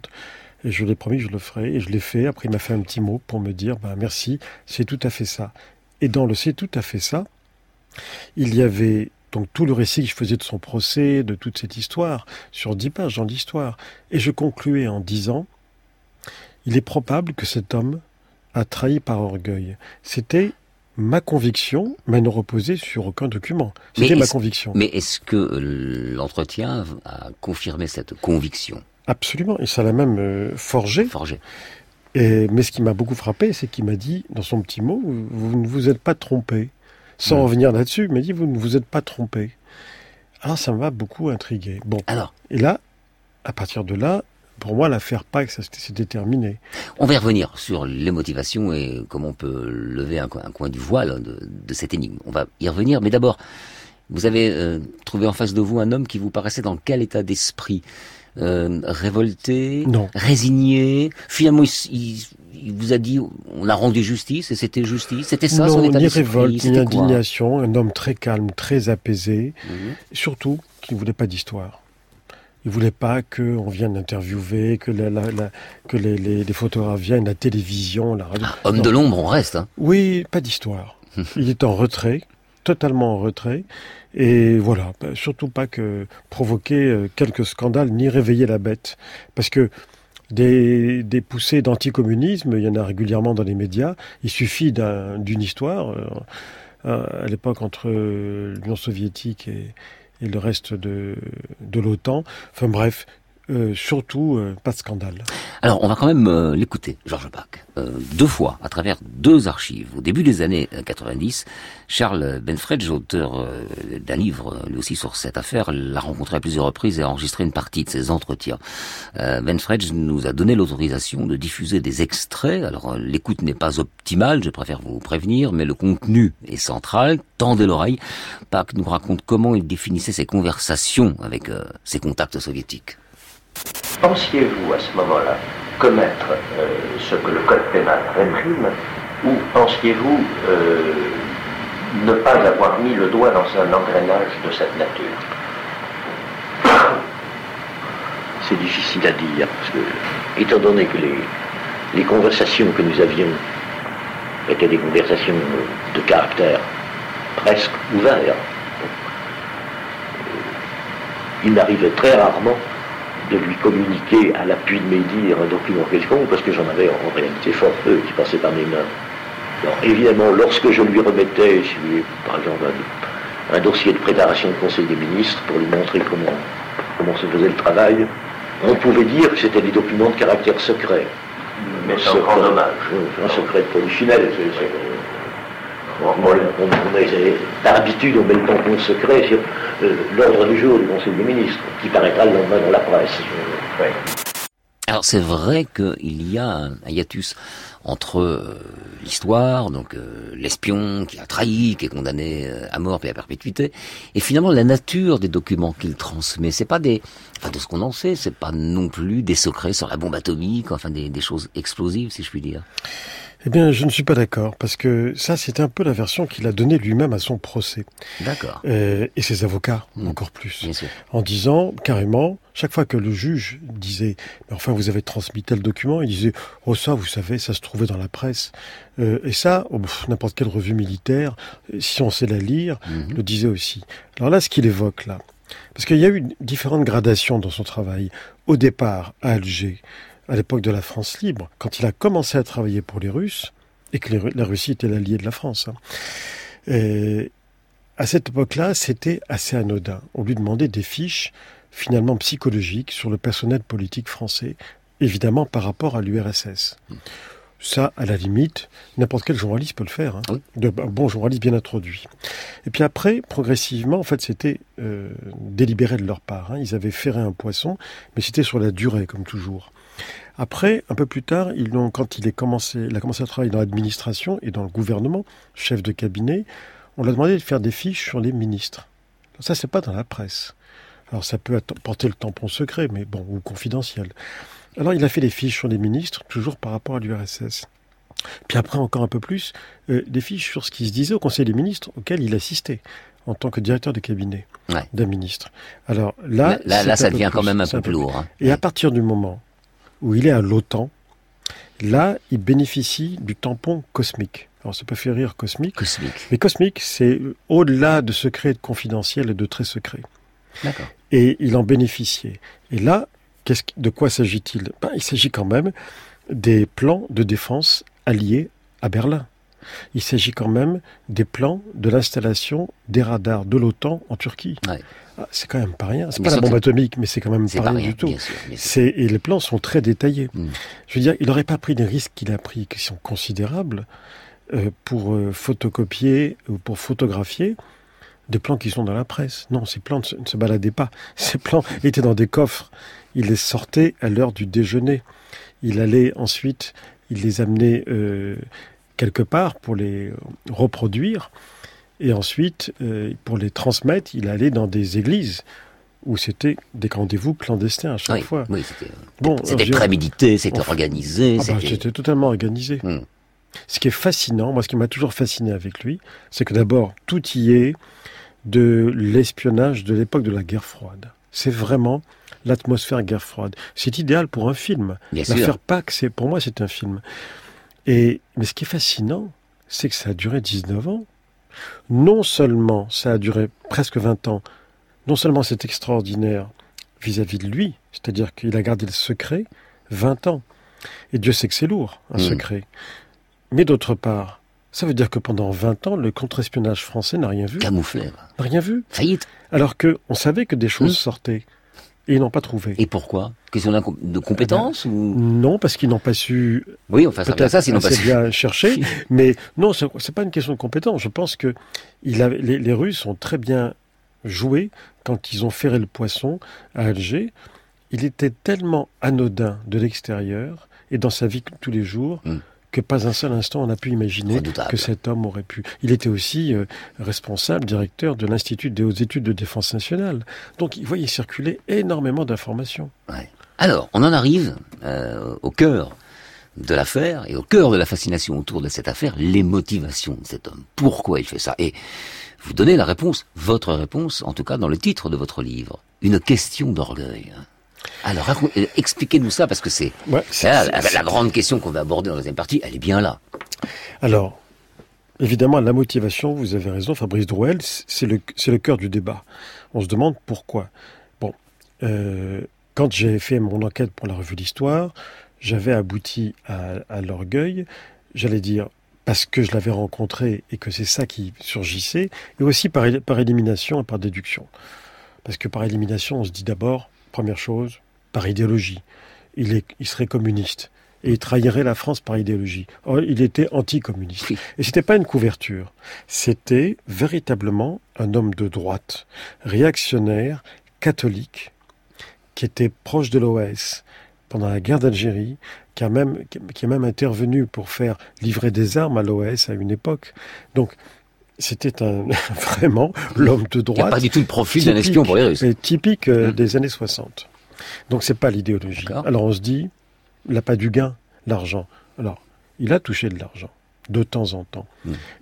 Et je l'ai promis, je le ferai, et je l'ai fait. Après, il m'a fait un petit mot pour me dire, ben, merci, c'est tout à fait ça. Et dans le c'est tout à fait ça, il y avait donc tout le récit que je faisais de son procès, de toute cette histoire, sur dix pages dans l'histoire. Et je concluais en disant, il est probable que cet homme a trahi par orgueil. C'était ma conviction, mais ne reposait sur aucun document. C'était ma conviction. Mais est-ce que euh, l'entretien a confirmé cette conviction? Absolument, et ça l'a même euh, forgé. Forgé. Et, mais ce qui m'a beaucoup frappé, c'est qu'il m'a dit, dans son petit mot, vous ne vous êtes pas trompé. Sans Ouais. revenir là-dessus, il m'a dit, vous ne vous êtes pas trompé. Alors ça m'a beaucoup intrigué. Bon. Alors. Et là, à partir de là, pour moi, l'affaire Pâques, ça, c'était- terminé. On va y revenir sur les motivations et comment on peut lever un, coin- un coin du voile de, de cette énigme. On va y revenir, mais d'abord, vous avez euh, trouvé en face de vous un homme qui vous paraissait dans quel état d'esprit? Euh, Révolté? Non. Résigné? Finalement, il, il- il vous a dit on a rendu justice et c'était justice C'était ça son non, état ni d'esprit révolte, ni indignation, un homme très calme, très apaisé, Mhm. surtout qui ne voulait pas d'histoire. Il voulait pas qu'on vienne l'interviewer, que, la, la- la- que les, les- les photographes viennent, la télévision, la radio. Homme Non. de l'ombre, on reste. Hein. Oui, pas d'histoire. [LAUGHS] Il est en retrait, totalement en retrait. Et voilà, bah, surtout pas que provoquer euh, quelques scandales ni réveiller la bête. Parce que des, des poussées d'anticommunisme, il y en a régulièrement dans les médias. Il suffit d'un- d'une histoire. euh, à l'époque, entre euh, l'Union soviétique et, et le reste de, de l'OTAN. Enfin bref, euh, surtout euh, pas de scandale. Alors, on va quand même euh, l'écouter, Georges Bach, euh, deux fois, à travers deux archives. Au début des années euh, 90, Charles Benfredge, auteur euh, d'un livre, euh, lui aussi sur cette affaire, l'a rencontré à plusieurs reprises et a enregistré une partie de ses entretiens. Euh, Benfredge nous a donné l'autorisation de diffuser des extraits. Alors, euh, l'écoute n'est pas optimale, je préfère vous prévenir, mais le contenu est central. Tendez l'oreille. Bach nous raconte comment il définissait ses conversations avec euh, ses contacts soviétiques. Pensiez-vous à ce moment-là commettre euh, ce que le code pénal réprime ou pensiez-vous euh, ne pas avoir mis le doigt dans un engrenage de cette nature? [COUGHS] C'est difficile à dire, parce que, étant donné que les, les conversations que nous avions étaient des conversations de caractère presque ouvert, euh, il m'arrivait très rarement de lui communiquer à l'appui de mes dires un document quelconque, parce que j'en avais en réalité fort peu qui passaient par mes mains. Alors évidemment, lorsque je lui remettais, si vous voulez, par exemple, un, un dossier de préparation de Conseil des ministres pour lui montrer comment, comment se faisait le travail, on pouvait dire que c'était des documents de caractère secret. Mais c'est un grand dommage. Un secret de polichinelle. on, on- par habitude, on met le tampon secret l'ordre du jour du Conseil des ministres, qui paraîtra le lendemain dans la presse. Alors c'est vrai qu'il y a un, hiatus entre euh, l'histoire, donc euh, l'espion qui a trahi, qui est condamné euh, à mort puis à perpétuité, et finalement la nature des documents qu'il transmet. C'est pas des, enfin de ce qu'on en sait, c'est pas non plus des secrets sur la bombe atomique, enfin des, des choses explosives si je puis dire. Eh bien, je ne suis pas d'accord, parce que ça, c'est un peu la version qu'il a donnée lui-même à son procès. D'accord. Euh, et ses avocats, encore plus. En disant, carrément, chaque fois que le juge disait, mais enfin, vous avez transmis tel document, il disait, oh ça, vous savez, ça se trouvait dans la presse. Euh, et ça, oh, n'importe quelle revue militaire, si on sait la lire, le disait aussi. Alors là, ce qu'il évoque là, parce qu'il y a eu différentes gradations dans son travail. Au départ, à Alger, à l'époque de la France libre, quand il a commencé à travailler pour les Russes, et que la Russie était l'allié de la France. hein. À cette époque-là, c'était assez anodin. On lui demandait des fiches finalement psychologiques sur le personnel politique français, évidemment par rapport à l'URSS. Ça, à la limite, n'importe quel journaliste peut le faire. hein. De, un bon journaliste bien introduit. Et puis après, progressivement, en fait, c'était euh, délibéré de leur part. hein. Ils avaient ferré un poisson, mais c'était sur la durée, comme toujours. Après, un peu plus tard, ils l'ont, quand il, est commencé, il a commencé à travailler dans l'administration et dans le gouvernement, chef de cabinet, on lui a demandé de faire des fiches sur les ministres. Ça, c'est pas dans la presse. Alors, ça peut porter le tampon secret, mais bon, ou confidentiel. Alors, il a fait des fiches sur les ministres, toujours par rapport à l'URSS. Puis après, encore un peu plus, euh, des fiches sur ce qui se disait au Conseil des ministres, auquel il assistait en tant que directeur de cabinet Ouais. d'un ministre. Alors là, Là- ça devient quand même un peu plus lourd, hein. Et à partir du moment où il est à l'OTAN, là, il bénéficie du tampon cosmique. Alors ça peut faire rire cosmique. Cosmique. Mais cosmique, c'est au-delà de secret, de confidentiel et de très secret. D'accord. Et il en bénéficiait. Et là, de quoi s'agit-il? Ben, Il s'agit quand même des plans de défense alliés à Berlin. Il s'agit quand même des plans de l'installation des radars de l'OTAN en Turquie. Ah, c'est quand même pas rien. C'est pas la bombe que- atomique, mais c'est quand même pas, rien, rien, du tout. bien sûr, bien sûr. C'est- et les plans sont très détaillés. Mm. Je veux dire, il n'aurait pas pris les risques qu'il a pris, qui sont considérables, euh, pour euh, photocopier ou pour photographier des plans qui sont dans la presse. Non, ces plans ne se, ne se baladaient pas. Ces plans étaient dans des coffres. Il les sortait à l'heure du déjeuner. Il allait ensuite, il les amenait euh, quelque part pour les euh, reproduire. Et ensuite, euh, pour les transmettre, il allait dans des églises où c'était des rendez-vous clandestins à chaque Oui, fois. oui, c'était- bon, veux dire, prémédité, c'était organisé, ah bah, c'était- c'était totalement organisé. Hmm. Ce qui est fascinant, moi, ce qui m'a toujours fasciné avec lui, c'est que d'abord, tout y est de l'espionnage de l'époque de la guerre froide. C'est vraiment l'atmosphère guerre froide. C'est idéal pour un film. L'affaire Pâques, c'est pour moi, c'est un film. Et mais ce qui est fascinant, c'est que ça a duré 19 ans. Non seulement ça a duré presque 20 ans, non seulement c'est extraordinaire vis-à-vis de lui, c'est-à-dire qu'il a gardé le secret 20 ans. Et Dieu sait que c'est lourd, un Mm. secret. Mais d'autre part, ça veut dire que pendant 20 ans, le contre-espionnage français n'a rien vu. Camouflé. N'a rien vu. Faillite. Alors que on savait que des choses Mm. sortaient. Et ils n'ont pas trouvé. Et pourquoi? Question de compétence ou? Non, parce qu'ils n'ont pas su. Oui, enfin, ça, ça, sinon pas assez su. bien [LAUGHS] chercher. mais non, c'est c'est pas une question de compétence. Je pense que il les, les Russes ont très bien joué quand ils ont ferré le poisson à Alger. Il était tellement anodin de l'extérieur et dans sa vie tous les jours que pas un seul instant on a pu imaginer Redoutable. que cet homme aurait pu. Il était aussi euh, responsable, directeur de l'Institut des hautes études de défense nationale. Donc il voyait circuler énormément d'informations. Alors, on en arrive euh, au cœur de l'affaire et au cœur de la fascination autour de cette affaire, les motivations de cet homme. Pourquoi il fait ça? Et vous donnez la réponse, votre réponse, en tout cas dans le titre de votre livre, une question d'orgueil. Alors, euh, expliquez-nous ça parce que c'est Ouais, la, grande question qu'on va aborder dans la deuxième partie, elle est bien là. Alors, évidemment, la motivation, vous avez raison, Fabrice Drouel, c'est le, le cœur du débat. On se demande pourquoi. Bon, euh, quand j'ai fait mon enquête pour la revue d'Histoire, j'avais abouti à, à l'orgueil, j'allais dire, parce que je l'avais rencontré et que c'est ça qui surgissait, et aussi par, par élimination et par déduction. Parce que par élimination, on se dit d'abord, première chose, par idéologie. Il, est, il serait communiste. Et il trahirait la France par idéologie. Or, il était anticommuniste. Et c'était pas une couverture. C'était véritablement un homme de droite, réactionnaire, catholique, qui était proche de l'OS pendant la guerre d'Algérie, qui a même, qui est même intervenu pour faire livrer des armes à l'OS à une époque. Donc, c'était un, [LAUGHS] vraiment l'homme de droite. pas du tout le profil d'un espion pour les Russes. Typique euh, des années 60. Donc c'est pas l'idéologie. Alors on se dit, il n'a pas du gain, l'argent. Alors, il a touché de l'argent, de temps en temps.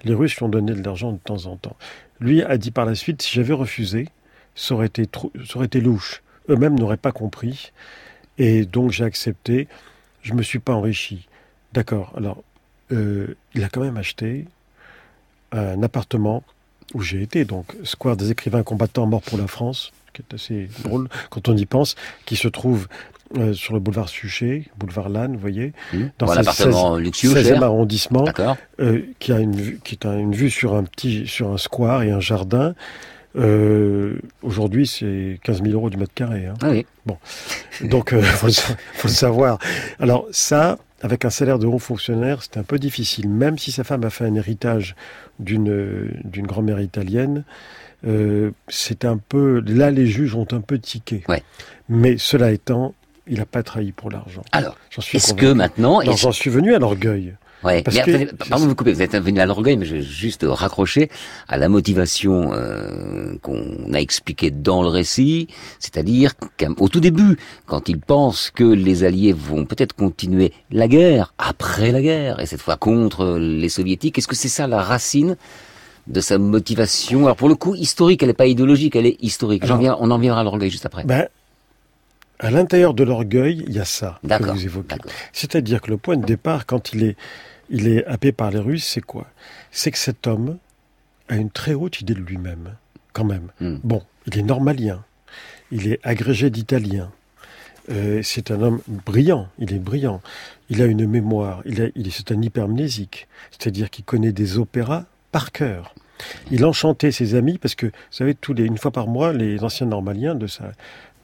Les Russes lui ont donné de l'argent de temps en temps. Lui a dit par la suite, si j'avais refusé, ça aurait été, trop, ça aurait été louche. Eux-mêmes n'auraient pas compris. Et donc j'ai accepté. Je me suis pas enrichi. D'accord. Alors, euh, il a quand même acheté un appartement où j'ai été, donc Square des écrivains combattants morts pour la France, qui est assez drôle quand on y pense, qui se trouve euh, sur le boulevard Suchet, boulevard Lannes, vous voyez, Dans un appartement luxueux, 16e cher. arrondissement, euh, qui a une vue, qui un- une vue sur un petit, sur un square et un jardin. Euh, Aujourd'hui, c'est 15 000 euros du mètre carré. Hein. Ah oui. Bon, donc [LAUGHS] faut, le, faut le savoir. Alors ça, avec un salaire de haut fonctionnaire, c'est un peu difficile. Même si sa femme a fait un héritage d'une grand-mère italienne, euh, c'est un peu là les juges ont un peu tiqué. Mais cela étant, il n'a pas trahi pour l'argent. Alors, J'en suis est-ce que maintenant- j'en suis venu à l'orgueil. Ouais, Parce mais que- attendez, pardon de vous couper, vous êtes venu à l'orgueil, mais je vais juste raccrocher à la motivation euh, qu'on a expliquée dans le récit, c'est-à-dire qu'au tout début, quand il pense que les Alliés vont peut-être continuer la guerre, après la guerre, et cette fois contre les Soviétiques, est-ce que c'est ça la racine de sa motivation? Alors pour le coup, historique, elle n'est pas idéologique, elle est historique. Viens, on en viendra à l'orgueil juste après. Ben, à l'intérieur de l'orgueil, il y a ça que vous évoquez. C'est-à-dire que le point de départ, quand il est, il est happé par les Russes, c'est quoi? C'est que cet homme a une très haute idée de lui-même, quand même. Hmm. Bon, il est normalien, il est agrégé d'italien. Euh, c'est un homme brillant, il est brillant. Il a une mémoire, il, a, il est, c'est un hypermnésique, c'est-à-dire qu'il connaît des opéras par cœur. Il enchantait ses amis parce que, vous savez, tous les, une fois par mois, les anciens normaliens de sa,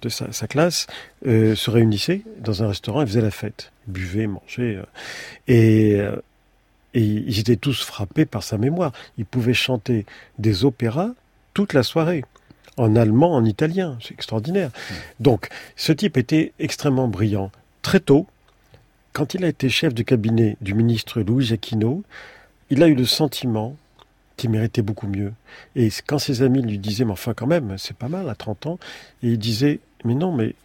de sa, sa classe euh, se réunissaient dans un restaurant et faisaient la fête. Ils buvaient, mangeaient. euh, et, euh, et ils étaient tous frappés par sa mémoire. Il pouvait chanter des opéras toute la soirée. En allemand, en italien. C'est extraordinaire. Donc, ce type était extrêmement brillant. Très tôt, quand il a été chef de cabinet du ministre Louis Jacquinot, il a eu le sentiment qu'il méritait beaucoup mieux. Et quand ses amis lui disaient, mais enfin quand même, c'est pas mal à 30 ans, et il disait, mais non, mais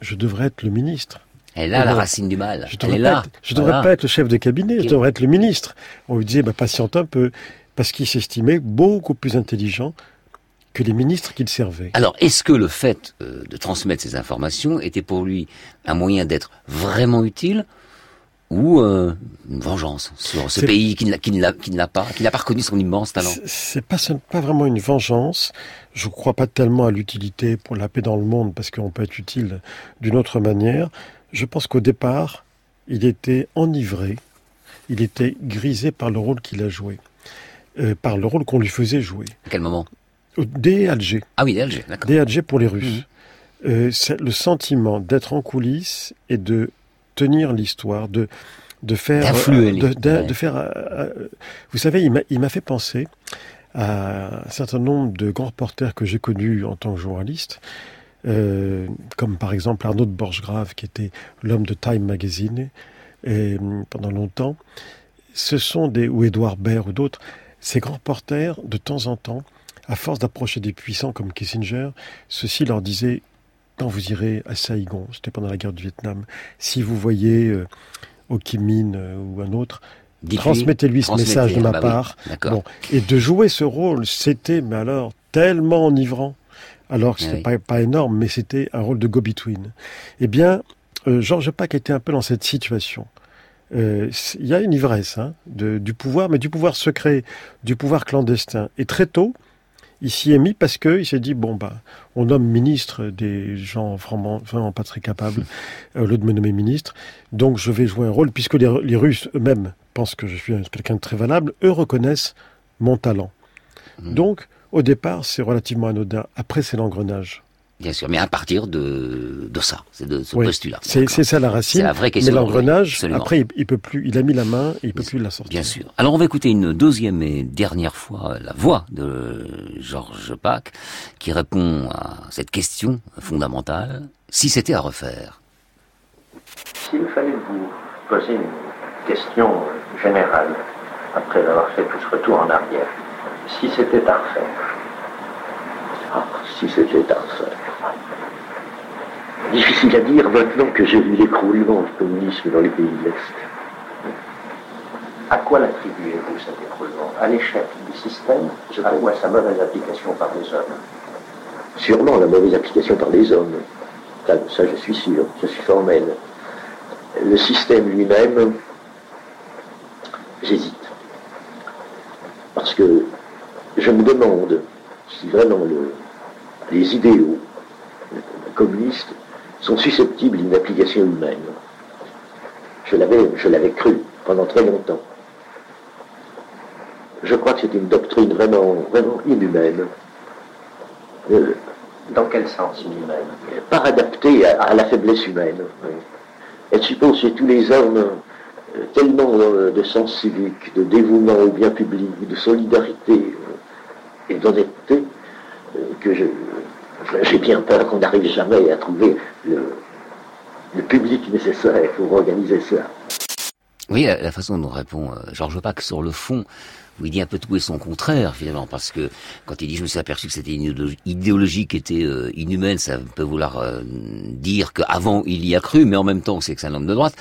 je devrais être le ministre. Elle Et la racine du mal. Je Elle devrais, est pas, là. être, je devrais Voilà. pas être le chef de cabinet, je devrais être le ministre. On lui disait, bah, patiente un peu, parce qu'il s'estimait beaucoup plus intelligent que les ministres qu'il servait. Alors, est-ce que le fait euh, de transmettre ces informations était pour lui un moyen d'être vraiment utile ou euh, une vengeance sur ce pays qui ne l'a- qui ne l'a qui ne l'a pas, qui n'a pas reconnu son immense talent C'est- pas, pas vraiment une vengeance. Je crois pas tellement à l'utilité pour la paix dans le monde, parce qu'on peut être utile d'une autre manière. Je pense qu'au départ, il était enivré, il était grisé par le rôle qu'il a joué, euh, par le rôle qu'on lui faisait jouer. À quel moment? Dès Alger. Ah oui, dès Alger, d'accord. Dès Alger pour les Russes. Euh, c'est le sentiment d'être en coulisses et de tenir l'histoire, de de faire, D'influer, de, de- faire. euh, euh, vous savez, il m'a fait penser à un certain nombre de grands reporters que j'ai connus en tant que journaliste, euh, comme par exemple Arnaud de Borchgrave, qui était l'homme de Time Magazine et, hum, pendant longtemps. Ce sont des ou Édouard Baird ou d'autres, ces grands reporters de temps en temps, à force d'approcher des puissants comme Kissinger, ceux-ci leur disaient quand vous irez à Saigon, c'était pendant la guerre du Vietnam, si vous voyez euh, Ho Chi Minh euh, ou un autre, transmettez-lui ce transmettez, message de ma bah oui, part. Bon. Et de jouer ce rôle, c'était, mais alors, tellement enivrant. Alors que c'était Oui. pas, pas énorme, mais c'était un rôle de go-between. Eh bien, euh, Georges Pack était un peu dans cette situation. Euh, Il y a une ivresse hein, de- du pouvoir, mais du pouvoir secret, du pouvoir clandestin. Et très tôt, il s'y est mis parce que il s'est dit bon bah on nomme ministre des gens vraiment, vraiment pas très capables [LAUGHS] euh, au lieu de me nommer ministre. Donc je vais jouer un rôle puisque les, les Russes eux-mêmes pensent que je suis un- quelqu'un de très valable eux reconnaissent mon talent. Donc au départ c'est relativement anodin. Après c'est l'engrenage Bien sûr, mais à partir de, de ça, c'est de ce Oui, postulat. c'est ça la racine C'est la vraie question. mais l'engrenage après il, il peut plus il a mis la main et il peut plus la sortir Bien sûr. Alors on va écouter une deuxième et dernière fois la voix de Georges Pack qui répond à cette question fondamentale. Si c'était à refaire. S'il fallait vous poser une question générale, après avoir fait tout ce retour en arrière, si c'était à refaire, si c'était à refaire. Difficile à dire maintenant que j'ai vu l'écroulement du communisme dans les pays de l'Est. à quoi l'attribuez-vous cet écroulement? À l'échec du système? À ou à sa mauvaise application par les hommes? Sûrement la mauvaise application par les hommes. Ça, ça, je suis sûr, je suis formel. Le système lui-même, j'hésite. Parce que je me demande si vraiment le, les idéaux communistes sont susceptibles d'une application humaine. Je l'avais, je l'avais cru pendant très longtemps. Je crois que c'est une doctrine vraiment, vraiment inhumaine. Euh, Dans quel sens inhumaine? Pas adaptée à, à la faiblesse humaine. oui. Elle suppose chez tous les hommes euh, tellement euh, de sens civique, de dévouement au bien public, de solidarité euh, et d'honnêteté que je- j'ai bien peur qu'on n'arrive jamais à trouver le, le public nécessaire pour organiser ça. Oui, la, façon dont répond euh, Georges Bach sur le fond, où il dit un peu tout et son contraire finalement, parce que quand il dit je me suis aperçu que c'était une idéologie, idéologie qui était euh, inhumaine, ça peut vouloir euh, dire qu'avant il y a cru, mais en même temps c'est que c'est un homme de droite.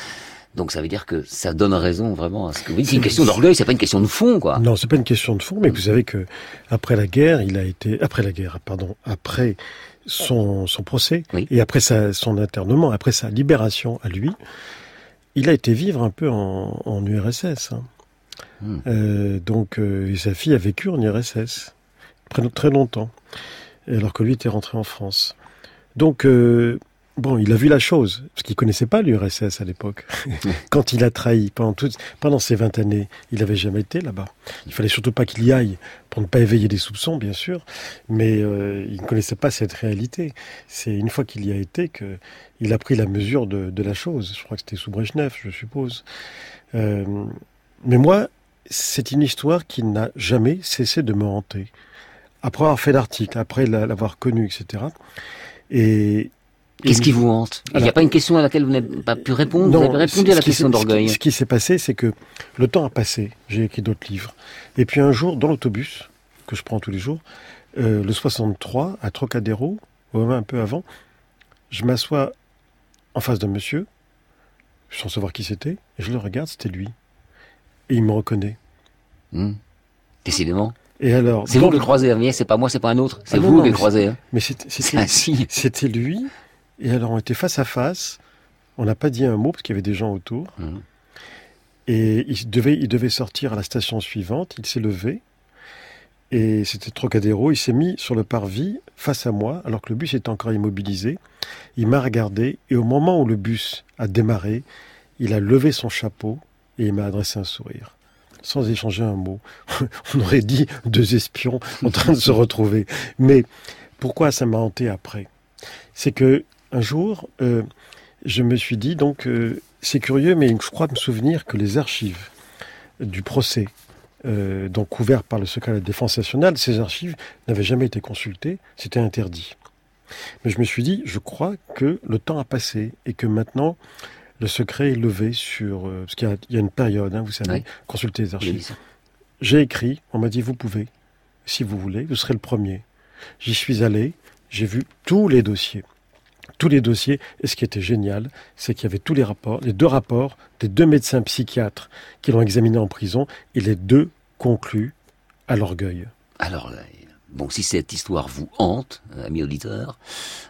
Donc ça veut dire que ça donne raison vraiment à ce que vous dites. C'est une question d'orgueil, c'est pas une question de fond, quoi. Non, c'est pas une question de fond, mais vous savez que après la guerre, il a été après la guerre, pardon, après son, son procès et après sa, son internement, après sa libération à lui, il a été vivre un peu en, en URSS. hein. Euh, donc, euh, sa fille a vécu en URSS très, très longtemps, alors que lui était rentré en France. Donc, euh, bon, il a vu la chose, parce qu'il connaissait pas l'URSS à l'époque. [LAUGHS] Quand il a trahi pendant, toutes, pendant ces 20 années, il n'avait jamais été là-bas. Il fallait surtout pas qu'il y aille pour ne pas éveiller des soupçons, bien sûr, mais euh, il ne connaissait pas cette réalité. C'est une fois qu'il y a été que il a pris la mesure de, de la chose. Je crois que c'était sous Brejnev, je suppose. Euh, mais moi, c'est une histoire qui n'a jamais cessé de me hanter. Après avoir fait l'article, après la- l'avoir connu, etc. Et Qu'est-ce qui vous hante? Il n'y a pas une question à laquelle vous n'avez pas pu répondre. vous avez répondu à la question d'orgueil. Ce qui s'est passé, c'est que le temps a passé. J'ai écrit d'autres livres. Et puis un jour, dans l'autobus, que je prends tous les jours, euh, le 63, à Trocadéro, ou même un peu avant, je m'assois en face d'un monsieur, sans savoir qui c'était, et je le regarde, c'était lui. Et il me reconnaît. Hmm. Décidément. Et alors, C'est vous le croisez, voyez, c'est pas moi, c'est pas un autre. C'est Ah vous le croisez. hein. Mais c'était lui. Et alors, on était face à face. On n'a pas dit un mot parce qu'il y avait des gens autour. Mhm. Et il devait, il devait sortir à la station suivante. Il s'est levé. Et c'était Trocadéro. Il s'est mis sur le parvis face à moi, alors que le bus était encore immobilisé. Il m'a regardé. Et au moment où le bus a démarré, il a levé son chapeau et il m'a adressé un sourire. Sans échanger un mot. [LAUGHS] On aurait dit deux espions en train de se retrouver. Mais pourquoi ça m'a hanté après? C'est que un jour, euh, je me suis dit, donc, euh, c'est curieux, mais je crois me souvenir que les archives du procès, euh, donc couverts par le secret de la défense nationale, ces archives n'avaient jamais été consultées, c'était interdit. Mais je me suis dit, je crois que le temps a passé et que maintenant, le secret est levé sur... euh, parce qu'il y a, il y a une période, hein, vous savez, Oui. consulter les archives. J'ai écrit, on m'a dit, vous pouvez, si vous voulez, vous serez le premier. J'y suis allé, j'ai vu tous les dossiers. Tous les dossiers, et ce qui était génial, c'est qu'il y avait tous les rapports, les deux rapports des deux médecins psychiatres qui l'ont examiné en prison, et les deux concluent à l'orgueil. Alors, euh, bon, si cette histoire vous hante, euh, amis auditeurs,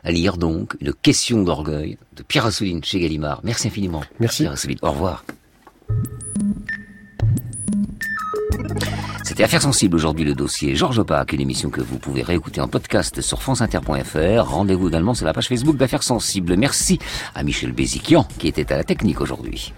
à lire donc Une question d'orgueil de Pierre Assouline chez Gallimard. Merci infiniment. Merci. Pierre Assouline. Au revoir. C'était Affaires sensibles aujourd'hui le dossier Georges Pac, une émission que vous pouvez réécouter en podcast sur franceinter.fr. Rendez-vous également sur la page Facebook d'Affaires sensibles. Merci à Michel Béziquian qui était à la technique aujourd'hui.